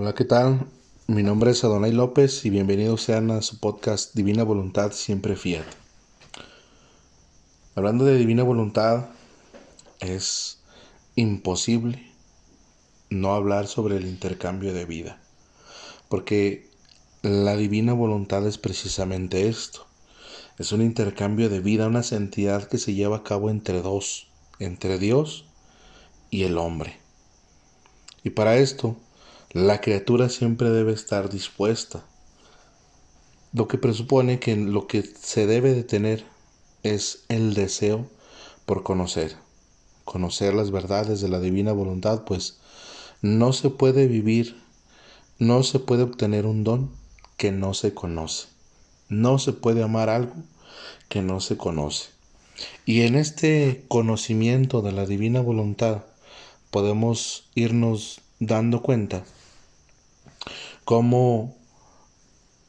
Hola, ¿qué tal? Mi nombre es Adonai López y bienvenidos sean a su podcast Divina Voluntad Siempre Fiat. Hablando de Divina Voluntad, es imposible no hablar sobre el intercambio de vida, porque la Divina Voluntad es precisamente esto. Es un intercambio de vida, una santidad que se lleva a cabo entre dos, entre Dios y el hombre. Y para esto, la criatura siempre debe estar dispuesta. Lo que presupone que lo que se debe de tener es el deseo por conocer, conocer las verdades de la divina voluntad, pues no se puede vivir, no se puede obtener un don que no se conoce. No se puede amar algo que no se conoce. Y en este conocimiento de la divina voluntad podemos irnos dando cuenta cómo,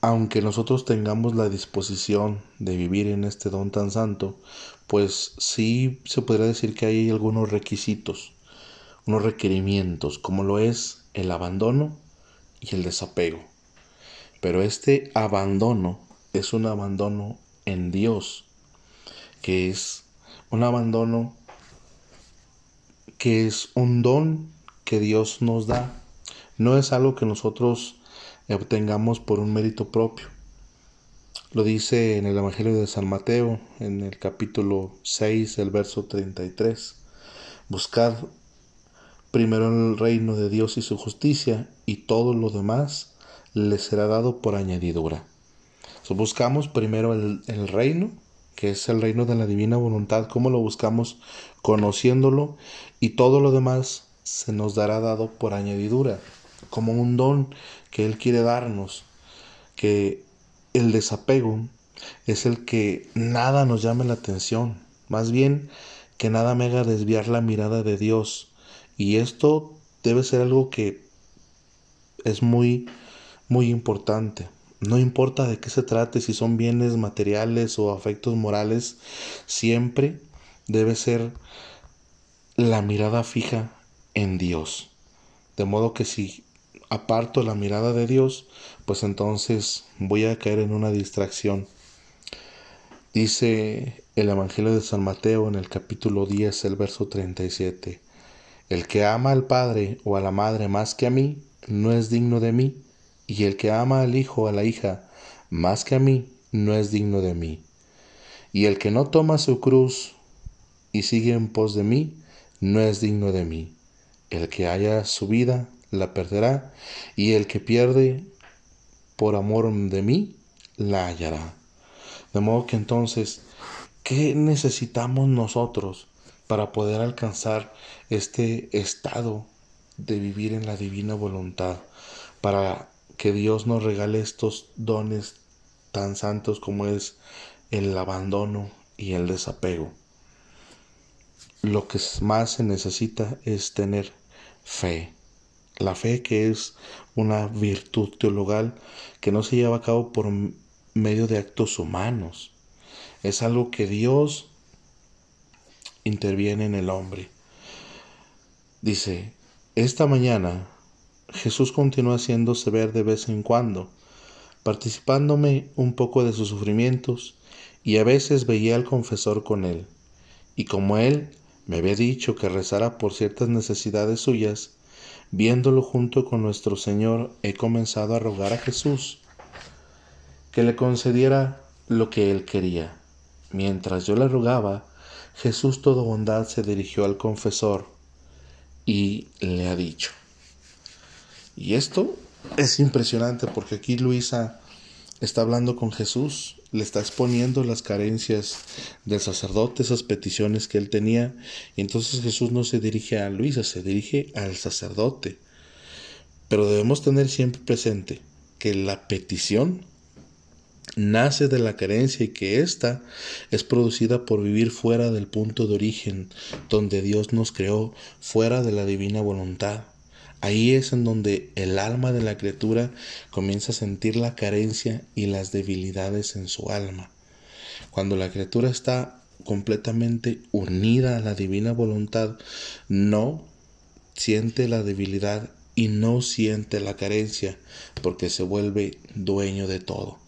aunque nosotros tengamos la disposición de vivir en este don tan santo, pues sí se podría decir que hay algunos requisitos, unos requerimientos, como lo es el abandono y el desapego. Pero este abandono es un abandono en Dios, que es un abandono que es un don que Dios nos da. No es algo que nosotros obtengamos por un mérito propio. Lo dice en el Evangelio de San Mateo, en el capítulo 6, el verso 33. Buscad primero el reino de Dios y su justicia, y todo lo demás le será dado por añadidura. buscamos primero el, el reino, que es el reino de la divina voluntad. ¿Cómo lo buscamos? Conociéndolo, y todo lo demás se nos dará dado por añadidura como un don que Él quiere darnos, que el desapego es el que nada nos llame la atención, más bien que nada me haga desviar la mirada de Dios. Y esto debe ser algo que es muy, muy importante. No importa de qué se trate, si son bienes materiales o afectos morales, siempre debe ser la mirada fija en Dios. De modo que si aparto la mirada de Dios, pues entonces voy a caer en una distracción. Dice el Evangelio de San Mateo en el capítulo 10, el verso 37. El que ama al Padre o a la Madre más que a mí, no es digno de mí, y el que ama al Hijo o a la hija más que a mí, no es digno de mí. Y el que no toma su cruz y sigue en pos de mí, no es digno de mí. El que haya su vida, la perderá, y el que pierde por amor de mí, la hallará. De modo que entonces, ¿qué necesitamos nosotros para poder alcanzar este estado de vivir en la divina voluntad? Para que Dios nos regale estos dones tan santos como es el abandono y el desapego. Lo que más se necesita es tener fe la fe que es una virtud teologal que no se lleva a cabo por medio de actos humanos. Es algo que Dios interviene en el hombre. Dice, esta mañana Jesús continúa haciéndose ver de vez en cuando, participándome un poco de sus sufrimientos, y a veces veía al confesor con él. Y como él me había dicho que rezara por ciertas necesidades suyas, Viéndolo junto con nuestro Señor, he comenzado a rogar a Jesús que le concediera lo que él quería. Mientras yo le rogaba, Jesús todo bondad se dirigió al confesor y le ha dicho. Y esto es impresionante porque aquí Luisa está hablando con Jesús le está exponiendo las carencias del sacerdote, esas peticiones que él tenía. Y entonces Jesús no se dirige a Luisa, se dirige al sacerdote. Pero debemos tener siempre presente que la petición nace de la carencia y que ésta es producida por vivir fuera del punto de origen donde Dios nos creó, fuera de la divina voluntad. Ahí es en donde el alma de la criatura comienza a sentir la carencia y las debilidades en su alma. Cuando la criatura está completamente unida a la divina voluntad, no siente la debilidad y no siente la carencia porque se vuelve dueño de todo.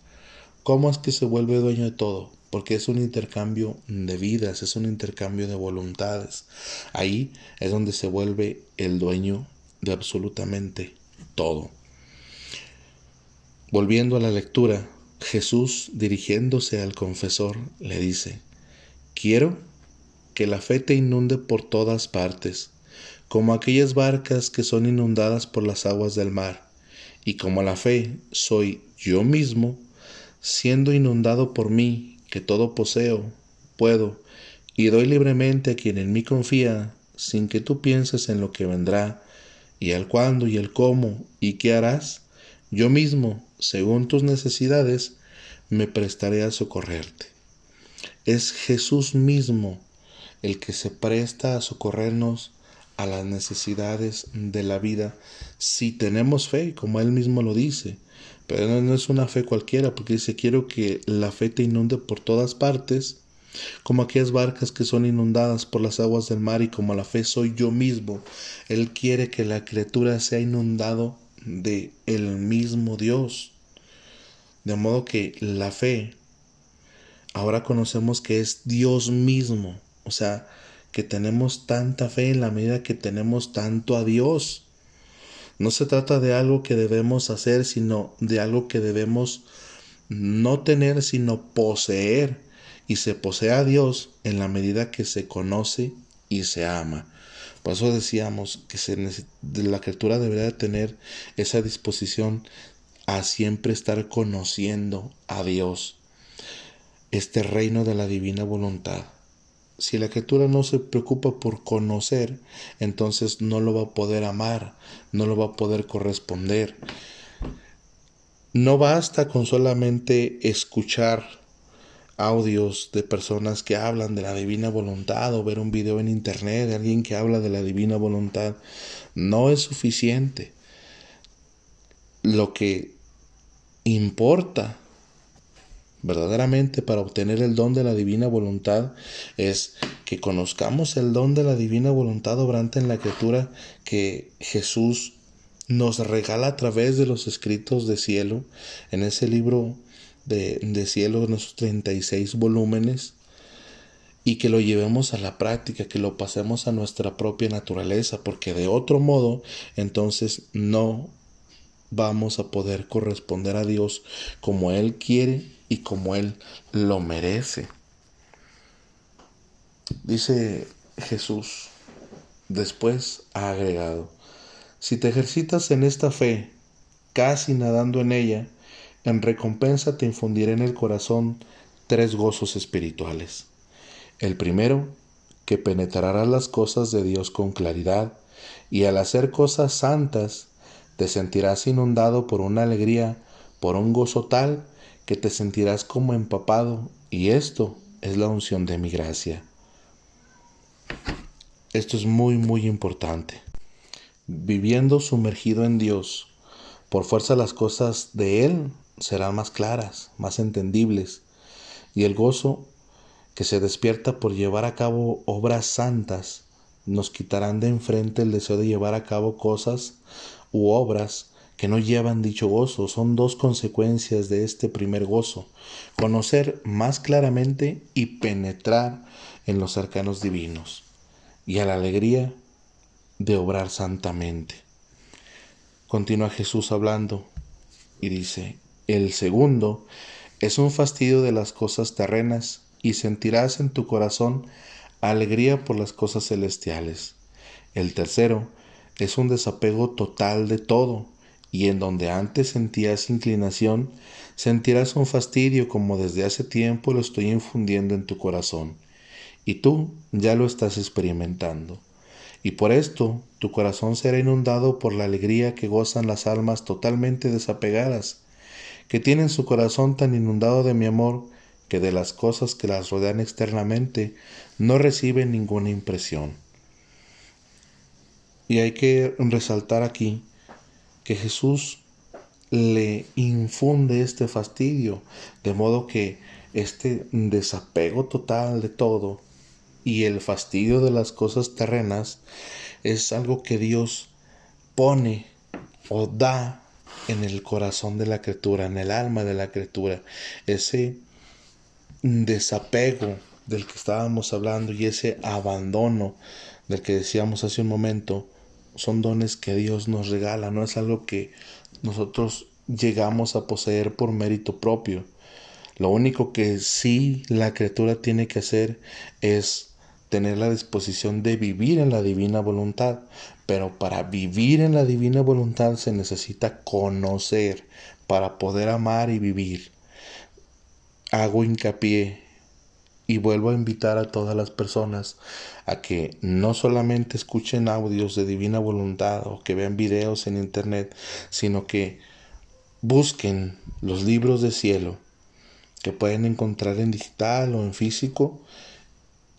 ¿Cómo es que se vuelve dueño de todo? Porque es un intercambio de vidas, es un intercambio de voluntades. Ahí es donde se vuelve el dueño de absolutamente todo. Volviendo a la lectura, Jesús, dirigiéndose al confesor, le dice, quiero que la fe te inunde por todas partes, como aquellas barcas que son inundadas por las aguas del mar, y como la fe soy yo mismo, siendo inundado por mí, que todo poseo, puedo, y doy libremente a quien en mí confía, sin que tú pienses en lo que vendrá, y al cuándo y el cómo, y qué harás, yo mismo, según tus necesidades, me prestaré a socorrerte. Es Jesús mismo el que se presta a socorrernos a las necesidades de la vida si tenemos fe, como él mismo lo dice. Pero no es una fe cualquiera, porque dice, quiero que la fe te inunde por todas partes, como aquellas barcas que son inundadas por las aguas del mar y como la fe soy yo mismo. Él quiere que la criatura sea inundado de el mismo Dios. De modo que la fe ahora conocemos que es Dios mismo, o sea, que tenemos tanta fe en la medida que tenemos tanto a Dios. No se trata de algo que debemos hacer, sino de algo que debemos no tener, sino poseer. Y se posee a Dios en la medida que se conoce y se ama. Por eso decíamos que la criatura debería tener esa disposición a siempre estar conociendo a Dios, este reino de la divina voluntad. Si la criatura no se preocupa por conocer, entonces no lo va a poder amar, no lo va a poder corresponder. No basta con solamente escuchar audios de personas que hablan de la divina voluntad o ver un video en internet de alguien que habla de la divina voluntad, no es suficiente. Lo que importa verdaderamente para obtener el don de la divina voluntad es que conozcamos el don de la divina voluntad obrante en la criatura que Jesús nos regala a través de los escritos de cielo en ese libro de, cielo en esos 36 volúmenes y que lo llevemos a la práctica, que lo pasemos a nuestra propia naturaleza, porque de otro modo entonces no vamos a poder corresponder a Dios como Él quiere y como Él lo merece. Dice Jesús, después ha agregado, si te ejercitas en esta fe, casi nadando en ella, en recompensa te infundiré en el corazón tres gozos espirituales. El primero, que penetrarás las cosas de Dios con claridad, y al hacer cosas santas, te sentirás inundado por una alegría, por un gozo tal, que te sentirás como empapado, y esto es la unción de mi gracia. Esto es muy, muy importante. Viviendo sumergido en Dios, por fuerza las cosas de Él serán más claras, más entendibles, y el gozo que se despierta por llevar a cabo obras santas nos quitarán de enfrente el deseo de llevar a cabo cosas u obras que no llevan dicho gozo. Son dos consecuencias de este primer gozo. Conocer más claramente y penetrar en los cercanos divinos. Y a la alegría de obrar santamente. Continúa Jesús hablando y dice, el segundo es un fastidio de las cosas terrenas y sentirás en tu corazón alegría por las cosas celestiales. El tercero es un desapego total de todo y en donde antes sentías inclinación, sentirás un fastidio como desde hace tiempo lo estoy infundiendo en tu corazón. Y tú ya lo estás experimentando. Y por esto tu corazón será inundado por la alegría que gozan las almas totalmente desapegadas que tienen su corazón tan inundado de mi amor que de las cosas que las rodean externamente no reciben ninguna impresión. Y hay que resaltar aquí que Jesús le infunde este fastidio, de modo que este desapego total de todo y el fastidio de las cosas terrenas es algo que Dios pone o da en el corazón de la criatura, en el alma de la criatura, ese desapego del que estábamos hablando y ese abandono del que decíamos hace un momento, son dones que Dios nos regala, no es algo que nosotros llegamos a poseer por mérito propio. Lo único que sí la criatura tiene que hacer es tener la disposición de vivir en la divina voluntad. Pero para vivir en la divina voluntad se necesita conocer para poder amar y vivir. Hago hincapié y vuelvo a invitar a todas las personas a que no solamente escuchen audios de divina voluntad o que vean videos en internet, sino que busquen los libros de cielo que pueden encontrar en digital o en físico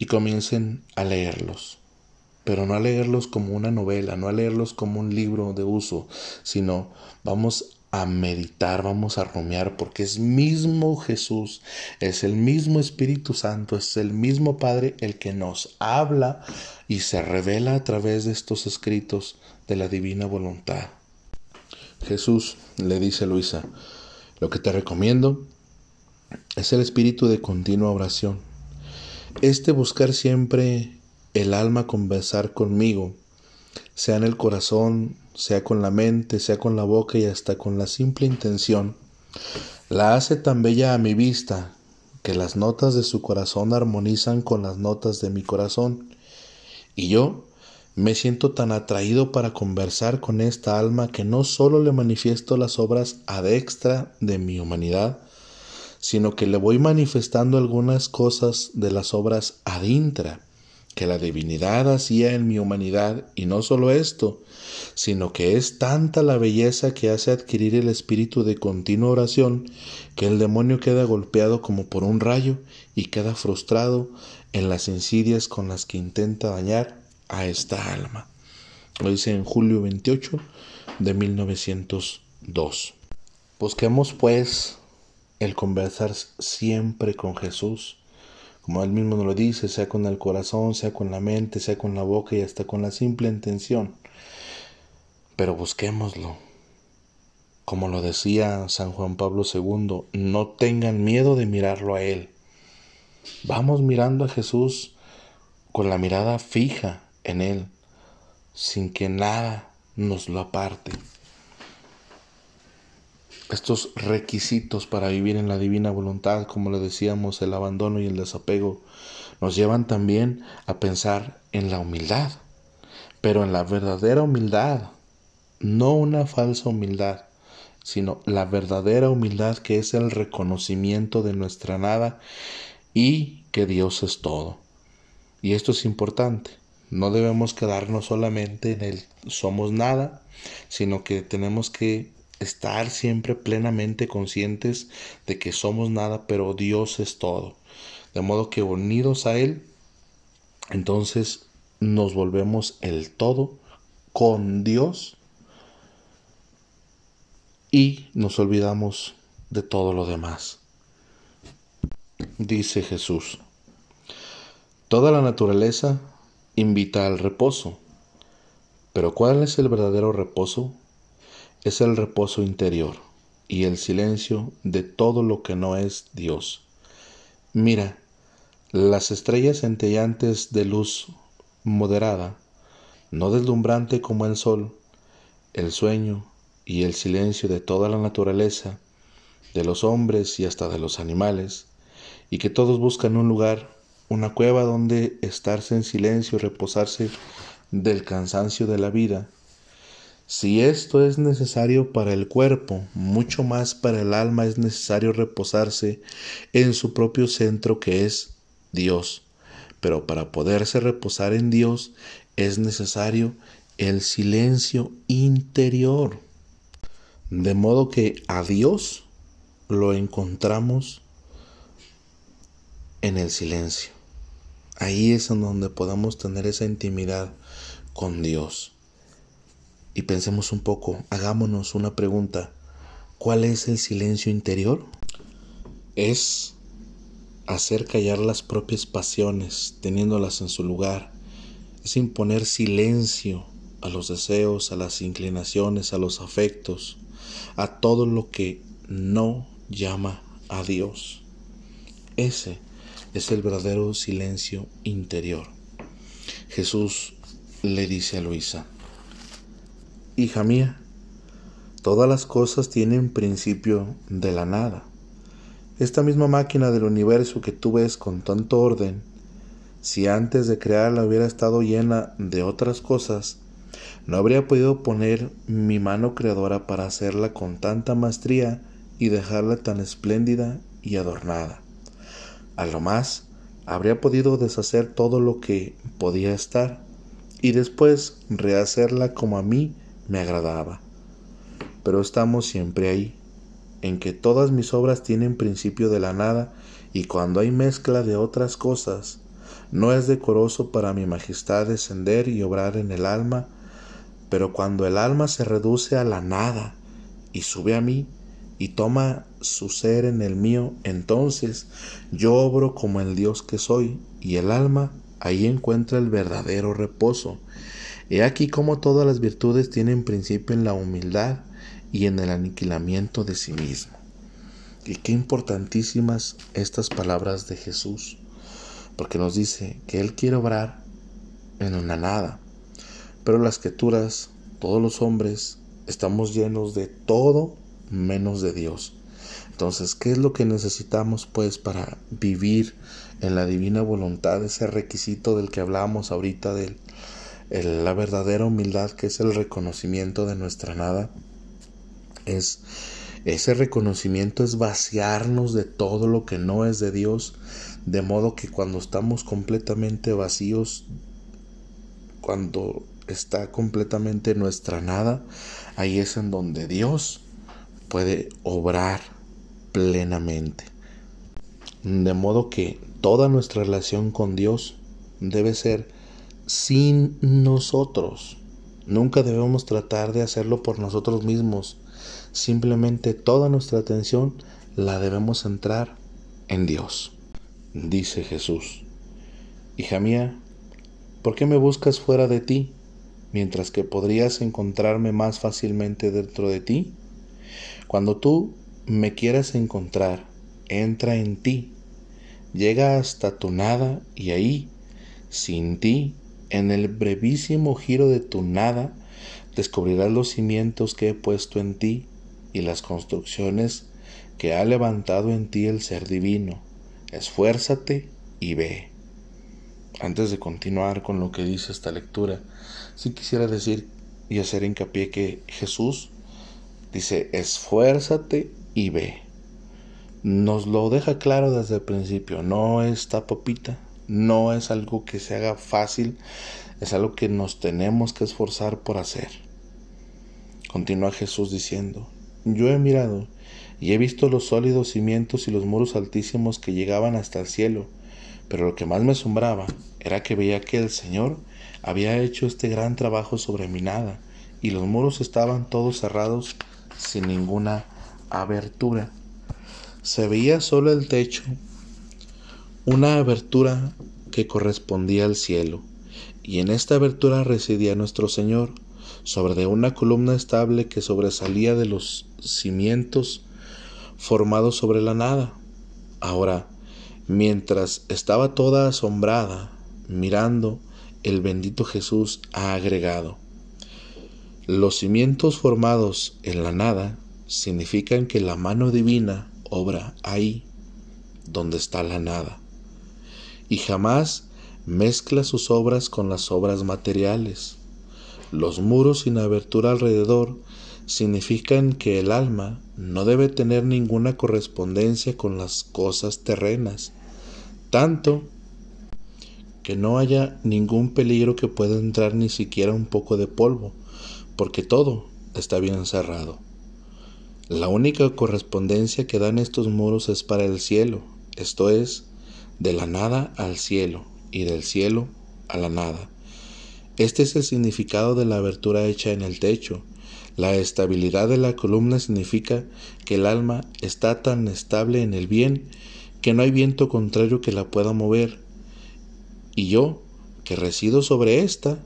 y comiencen a leerlos. Pero no a leerlos como una novela, no a leerlos como un libro de uso, sino vamos a meditar, vamos a rumiar, porque es mismo Jesús, es el mismo Espíritu Santo, es el mismo Padre el que nos habla y se revela a través de estos escritos de la divina voluntad. Jesús le dice a Luisa, lo que te recomiendo es el espíritu de continua oración este buscar siempre el alma conversar conmigo, sea en el corazón, sea con la mente, sea con la boca y hasta con la simple intención, la hace tan bella a mi vista que las notas de su corazón armonizan con las notas de mi corazón. Y yo me siento tan atraído para conversar con esta alma que no solo le manifiesto las obras adextra de mi humanidad, sino que le voy manifestando algunas cosas de las obras adintra que la divinidad hacía en mi humanidad, y no solo esto, sino que es tanta la belleza que hace adquirir el espíritu de continua oración, que el demonio queda golpeado como por un rayo y queda frustrado en las insidias con las que intenta dañar a esta alma. Lo dice en julio 28 de 1902. Busquemos pues el conversar siempre con Jesús, como él mismo nos lo dice, sea con el corazón, sea con la mente, sea con la boca y hasta con la simple intención. Pero busquémoslo. Como lo decía San Juan Pablo II, no tengan miedo de mirarlo a Él. Vamos mirando a Jesús con la mirada fija en Él, sin que nada nos lo aparte estos requisitos para vivir en la divina voluntad, como le decíamos, el abandono y el desapego, nos llevan también a pensar en la humildad, pero en la verdadera humildad, no una falsa humildad, sino la verdadera humildad que es el reconocimiento de nuestra nada y que Dios es todo. Y esto es importante. No debemos quedarnos solamente en el somos nada, sino que tenemos que estar siempre plenamente conscientes de que somos nada, pero Dios es todo. De modo que unidos a Él, entonces nos volvemos el todo con Dios y nos olvidamos de todo lo demás. Dice Jesús, toda la naturaleza invita al reposo, pero ¿cuál es el verdadero reposo? Es el reposo interior y el silencio de todo lo que no es Dios. Mira, las estrellas centellantes de luz moderada, no deslumbrante como el sol, el sueño y el silencio de toda la naturaleza, de los hombres y hasta de los animales, y que todos buscan un lugar, una cueva donde estarse en silencio y reposarse del cansancio de la vida, si esto es necesario para el cuerpo, mucho más para el alma es necesario reposarse en su propio centro que es Dios. Pero para poderse reposar en Dios es necesario el silencio interior. De modo que a Dios lo encontramos en el silencio. Ahí es en donde podamos tener esa intimidad con Dios y pensemos un poco, hagámonos una pregunta. ¿Cuál es el silencio interior? Es hacer callar las propias pasiones, teniéndolas en su lugar. Es imponer silencio a los deseos, a las inclinaciones, a los afectos, a todo lo que no llama a Dios. Ese es el verdadero silencio interior. Jesús le dice a Luisa, Hija mía, todas las cosas tienen principio de la nada. Esta misma máquina del universo que tú ves con tanto orden, si antes de crearla hubiera estado llena de otras cosas, no habría podido poner mi mano creadora para hacerla con tanta maestría y dejarla tan espléndida y adornada. A lo más, habría podido deshacer todo lo que podía estar y después rehacerla como a mí me agradaba. Pero estamos siempre ahí, en que todas mis obras tienen principio de la nada y cuando hay mezcla de otras cosas, no es decoroso para mi majestad descender y obrar en el alma, pero cuando el alma se reduce a la nada y sube a mí, y toma su ser en el mío, entonces yo obro como el Dios que soy, y el alma ahí encuentra el verdadero reposo. He aquí como todas las virtudes tienen principio en la humildad y en el aniquilamiento de sí mismo. Y qué importantísimas estas palabras de Jesús, porque nos dice que Él quiere obrar en una nada, pero las criaturas, todos los hombres, estamos llenos de todo menos de Dios. Entonces, ¿qué es lo que necesitamos pues para vivir en la divina voluntad? Ese requisito del que hablábamos ahorita, la verdadera humildad, que es el reconocimiento de nuestra nada. Es ese reconocimiento es vaciarnos de todo lo que no es de Dios, de modo que cuando estamos completamente vacíos, cuando está completamente nuestra nada, ahí es en donde Dios puede obrar plenamente. De modo que toda nuestra relación con Dios debe ser sin nosotros. Nunca debemos tratar de hacerlo por nosotros mismos. Simplemente toda nuestra atención la debemos centrar en Dios. Dice Jesús, Hija mía, ¿por qué me buscas fuera de ti, mientras que podrías encontrarme más fácilmente dentro de ti? Cuando tú me quieras encontrar, entra en ti, llega hasta tu nada y ahí, sin ti, en el brevísimo giro de tu nada, descubrirás los cimientos que he puesto en ti y las construcciones que ha levantado en ti el ser divino. Esfuérzate y ve. Antes de continuar con lo que dice esta lectura, sí quisiera decir y hacer hincapié que Jesús Dice, esfuérzate y ve. Nos lo deja claro desde el principio, no está popita, no es algo que se haga fácil, es algo que nos tenemos que esforzar por hacer. Continúa Jesús diciendo, yo he mirado y he visto los sólidos cimientos y los muros altísimos que llegaban hasta el cielo, pero lo que más me asombraba era que veía que el Señor había hecho este gran trabajo sobre mi nada, y los muros estaban todos cerrados sin ninguna abertura. Se veía solo el techo, una abertura que correspondía al cielo, y en esta abertura residía nuestro Señor, sobre de una columna estable que sobresalía de los cimientos formados sobre la nada. Ahora, mientras estaba toda asombrada, mirando, el bendito Jesús ha agregado, los cimientos formados en la nada significan que la mano divina obra ahí donde está la nada y jamás mezcla sus obras con las obras materiales. Los muros sin abertura alrededor significan que el alma no debe tener ninguna correspondencia con las cosas terrenas, tanto que no haya ningún peligro que pueda entrar ni siquiera un poco de polvo, porque todo está bien cerrado. La única correspondencia que dan estos muros es para el cielo, esto es, de la nada al cielo y del cielo a la nada. Este es el significado de la abertura hecha en el techo. La estabilidad de la columna significa que el alma está tan estable en el bien que no hay viento contrario que la pueda mover. Y yo, que resido sobre esta,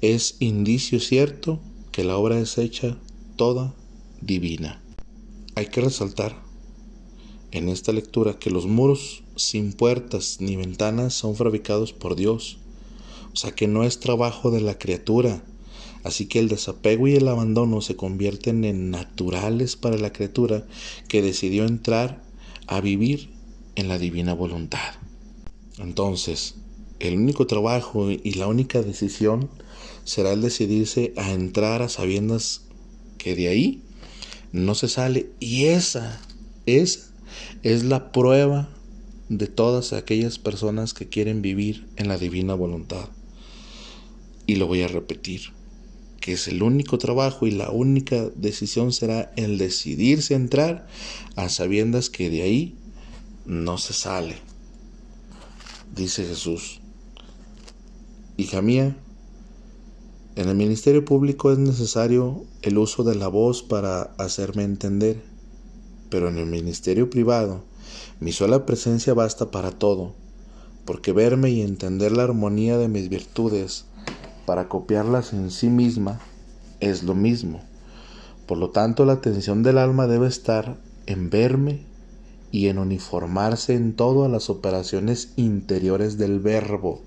es indicio cierto que la obra es hecha toda divina. Hay que resaltar en esta lectura que los muros sin puertas ni ventanas son fabricados por Dios. O sea que no es trabajo de la criatura. Así que el desapego y el abandono se convierten en naturales para la criatura que decidió entrar a vivir en la divina voluntad. Entonces, el único trabajo y la única decisión será el decidirse a entrar a sabiendas que de ahí no se sale. Y esa, esa es la prueba de todas aquellas personas que quieren vivir en la divina voluntad. Y lo voy a repetir, que es el único trabajo y la única decisión será el decidirse entrar a sabiendas que de ahí no se sale. Dice Jesús, hija mía, en el ministerio público es necesario el uso de la voz para hacerme entender, pero en el ministerio privado mi sola presencia basta para todo, porque verme y entender la armonía de mis virtudes para copiarlas en sí misma es lo mismo. Por lo tanto, la atención del alma debe estar en verme y en uniformarse en todas las operaciones interiores del verbo.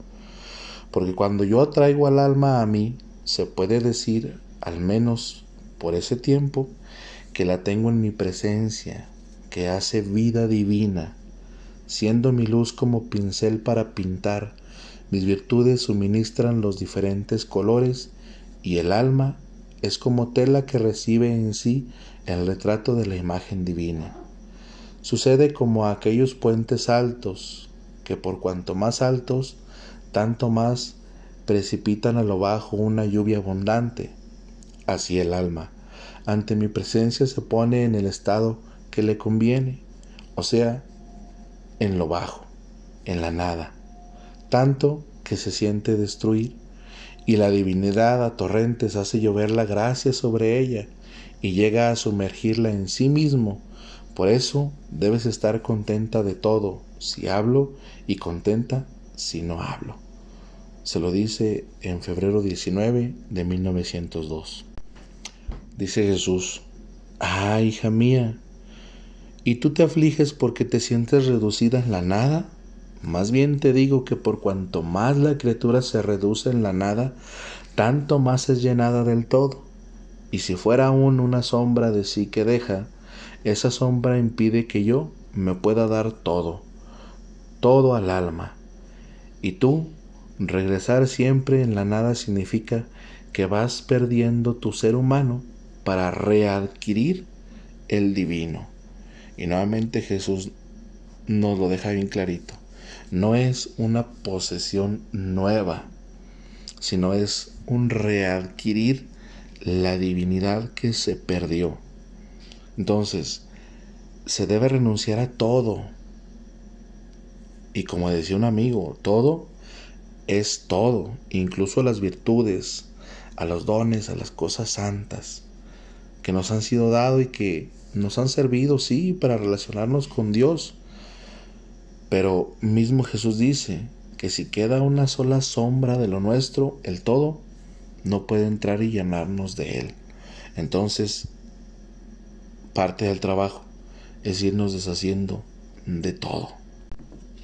Porque cuando yo atraigo al alma a mí, se puede decir, al menos por ese tiempo, que la tengo en mi presencia, que hace vida divina, siendo mi luz como pincel para pintar, mis virtudes suministran los diferentes colores y el alma es como tela que recibe en sí el retrato de la imagen divina. Sucede como aquellos puentes altos, que por cuanto más altos, tanto más precipitan a lo bajo una lluvia abundante. Así el alma, ante mi presencia, se pone en el estado que le conviene, o sea, en lo bajo, en la nada, tanto que se siente destruir, y la divinidad a torrentes hace llover la gracia sobre ella y llega a sumergirla en sí mismo. Por eso debes estar contenta de todo si hablo y contenta si no hablo. Se lo dice en febrero 19 de 1902. Dice Jesús, ah, hija mía, ¿y tú te afliges porque te sientes reducida en la nada? Más bien te digo que por cuanto más la criatura se reduce en la nada, tanto más es llenada del todo. Y si fuera aún una sombra de sí que deja, esa sombra impide que yo me pueda dar todo, todo al alma. Y tú Regresar siempre en la nada significa que vas perdiendo tu ser humano para readquirir el divino. Y nuevamente Jesús nos lo deja bien clarito. No es una posesión nueva, sino es un readquirir la divinidad que se perdió. Entonces, se debe renunciar a todo. Y como decía un amigo, todo es todo, incluso las virtudes, a los dones, a las cosas santas que nos han sido dados y que nos han servido, sí, para relacionarnos con Dios. Pero mismo Jesús dice que si queda una sola sombra de lo nuestro, el todo no puede entrar y llamarnos de Él. Entonces, parte del trabajo es irnos deshaciendo de todo.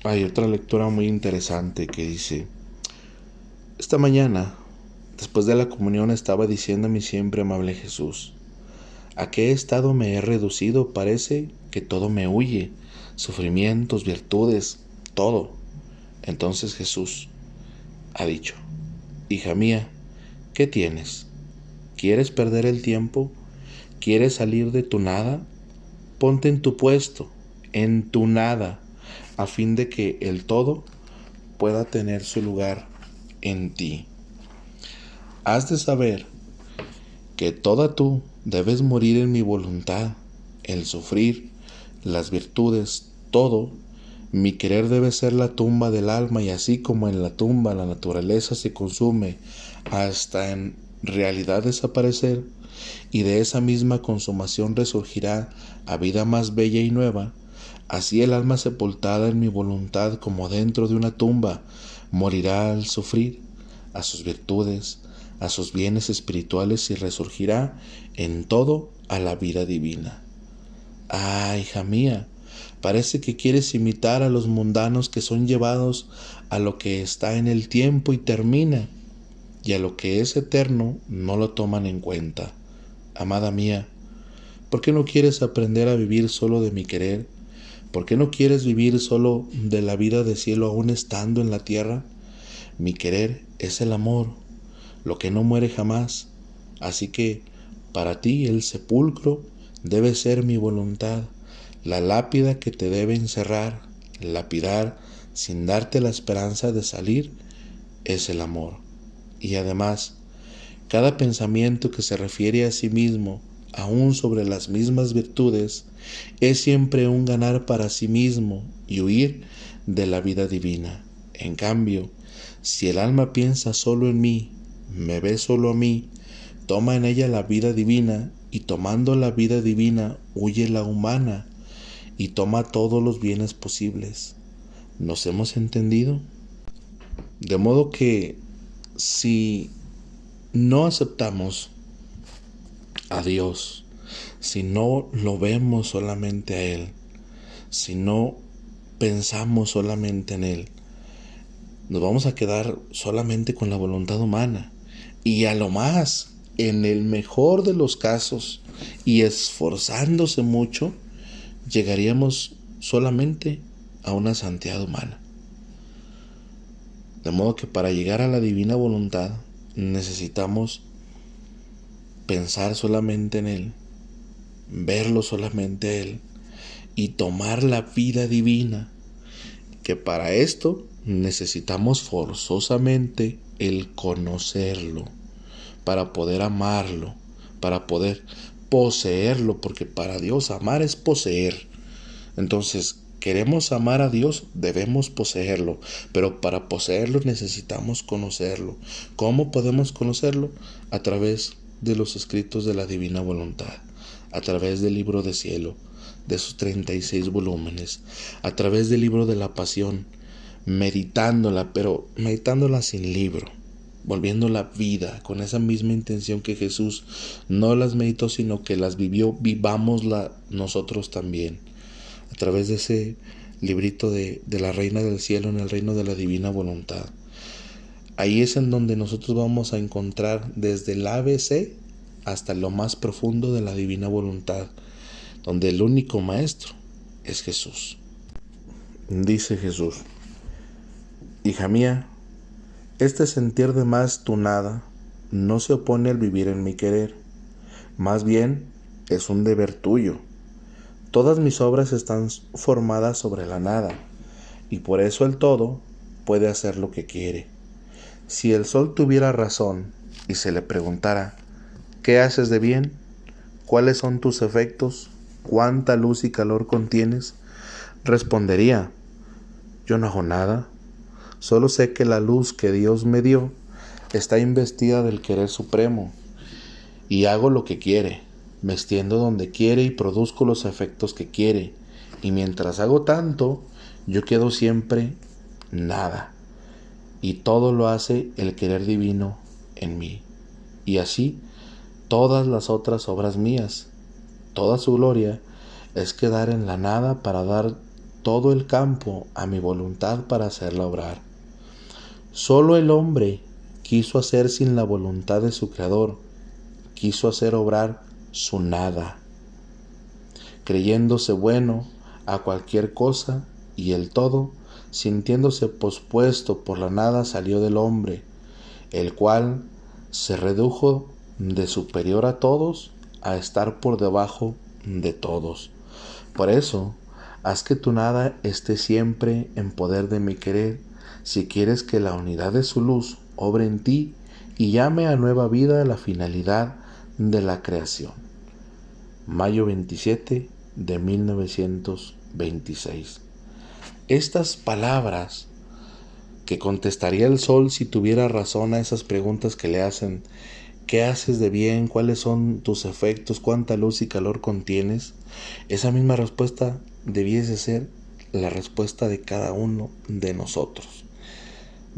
Hay otra lectura muy interesante que dice, esta mañana, después de la comunión, estaba diciendo mi siempre amable Jesús, ¿a qué estado me he reducido? Parece que todo me huye, sufrimientos, virtudes, todo. Entonces Jesús ha dicho, Hija mía, ¿qué tienes? ¿Quieres perder el tiempo? ¿Quieres salir de tu nada? Ponte en tu puesto, en tu nada, a fin de que el todo pueda tener su lugar en ti. Has de saber que toda tú debes morir en mi voluntad, el sufrir, las virtudes, todo. Mi querer debe ser la tumba del alma y así como en la tumba la naturaleza se consume hasta en realidad desaparecer y de esa misma consumación resurgirá a vida más bella y nueva, así el alma sepultada en mi voluntad como dentro de una tumba morirá al sufrir, a sus virtudes, a sus bienes espirituales y resurgirá en todo a la vida divina. Ah, hija mía, parece que quieres imitar a los mundanos que son llevados a lo que está en el tiempo y termina, y a lo que es eterno no lo toman en cuenta. Amada mía, ¿por qué no quieres aprender a vivir solo de mi querer? ¿Por qué no quieres vivir solo de la vida de cielo aún estando en la tierra? Mi querer es el amor, lo que no muere jamás. Así que para ti el sepulcro debe ser mi voluntad, la lápida que te debe encerrar, lapidar sin darte la esperanza de salir, es el amor. Y además, cada pensamiento que se refiere a sí mismo, aún sobre las mismas virtudes, es siempre un ganar para sí mismo y huir de la vida divina. En cambio, si el alma piensa solo en mí, me ve solo a mí, toma en ella la vida divina y tomando la vida divina huye la humana y toma todos los bienes posibles. ¿Nos hemos entendido? De modo que si no aceptamos a Dios, si no lo vemos solamente a Él, si no pensamos solamente en Él, nos vamos a quedar solamente con la voluntad humana. Y a lo más, en el mejor de los casos, y esforzándose mucho, llegaríamos solamente a una santidad humana. De modo que para llegar a la divina voluntad necesitamos pensar solamente en Él, verlo solamente Él y tomar la vida divina, que para esto necesitamos forzosamente el conocerlo, para poder amarlo, para poder poseerlo, porque para Dios amar es poseer. Entonces, queremos amar a Dios, debemos poseerlo, pero para poseerlo necesitamos conocerlo. ¿Cómo podemos conocerlo? A través de los escritos de la divina voluntad, a través del libro de cielo, de sus 36 volúmenes, a través del libro de la pasión, meditándola, pero meditándola sin libro, volviendo la vida con esa misma intención que Jesús no las meditó, sino que las vivió, vivámosla nosotros también, a través de ese librito de, de la Reina del Cielo en el reino de la divina voluntad. Ahí es en donde nosotros vamos a encontrar desde el ABC hasta lo más profundo de la divina voluntad, donde el único maestro es Jesús. Dice Jesús, Hija mía, este sentir de más tu nada no se opone al vivir en mi querer, más bien es un deber tuyo. Todas mis obras están formadas sobre la nada, y por eso el todo puede hacer lo que quiere. Si el sol tuviera razón y se le preguntara, ¿qué haces de bien? ¿Cuáles son tus efectos? ¿Cuánta luz y calor contienes? Respondería, yo no hago nada, solo sé que la luz que Dios me dio está investida del querer supremo y hago lo que quiere, me extiendo donde quiere y produzco los efectos que quiere, y mientras hago tanto, yo quedo siempre nada y todo lo hace el querer divino en mí. Y así todas las otras obras mías, toda su gloria es quedar en la nada para dar todo el campo a mi voluntad para hacerla obrar. Solo el hombre quiso hacer sin la voluntad de su Creador, quiso hacer obrar su nada, creyéndose bueno a cualquier cosa y el todo sintiéndose pospuesto por la nada, salió del hombre, el cual se redujo de superior a todos a estar por debajo de todos. Por eso, haz que tu nada esté siempre en poder de mi querer, si quieres que la unidad de su luz obre en ti y llame a nueva vida la finalidad de la creación. Mayo 27 de 1926 estas palabras que contestaría el sol si tuviera razón a esas preguntas que le hacen, ¿qué haces de bien? ¿Cuáles son tus efectos? ¿Cuánta luz y calor contienes? Esa misma respuesta debiese ser la respuesta de cada uno de nosotros.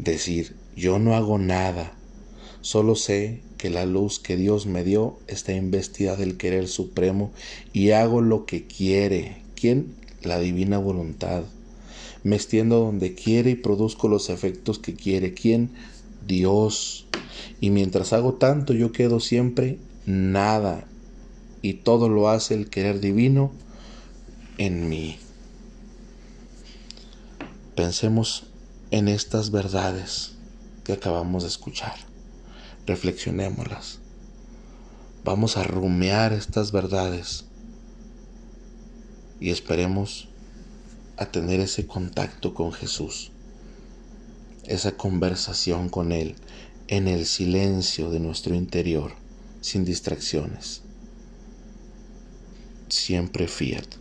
Decir, yo no hago nada, Solo sé que la luz que Dios me dio está investida del querer supremo y hago lo que quiere. ¿Quién? La divina voluntad. Me extiendo donde quiere y produzco los efectos que quiere. ¿Quién? Dios. Y mientras hago tanto yo quedo siempre nada. Y todo lo hace el querer divino en mí. Pensemos en estas verdades que acabamos de escuchar. Reflexionémoslas. Vamos a rumear estas verdades y esperemos a tener ese contacto con Jesús, esa conversación con Él en el silencio de nuestro interior, sin distracciones. Siempre fiat.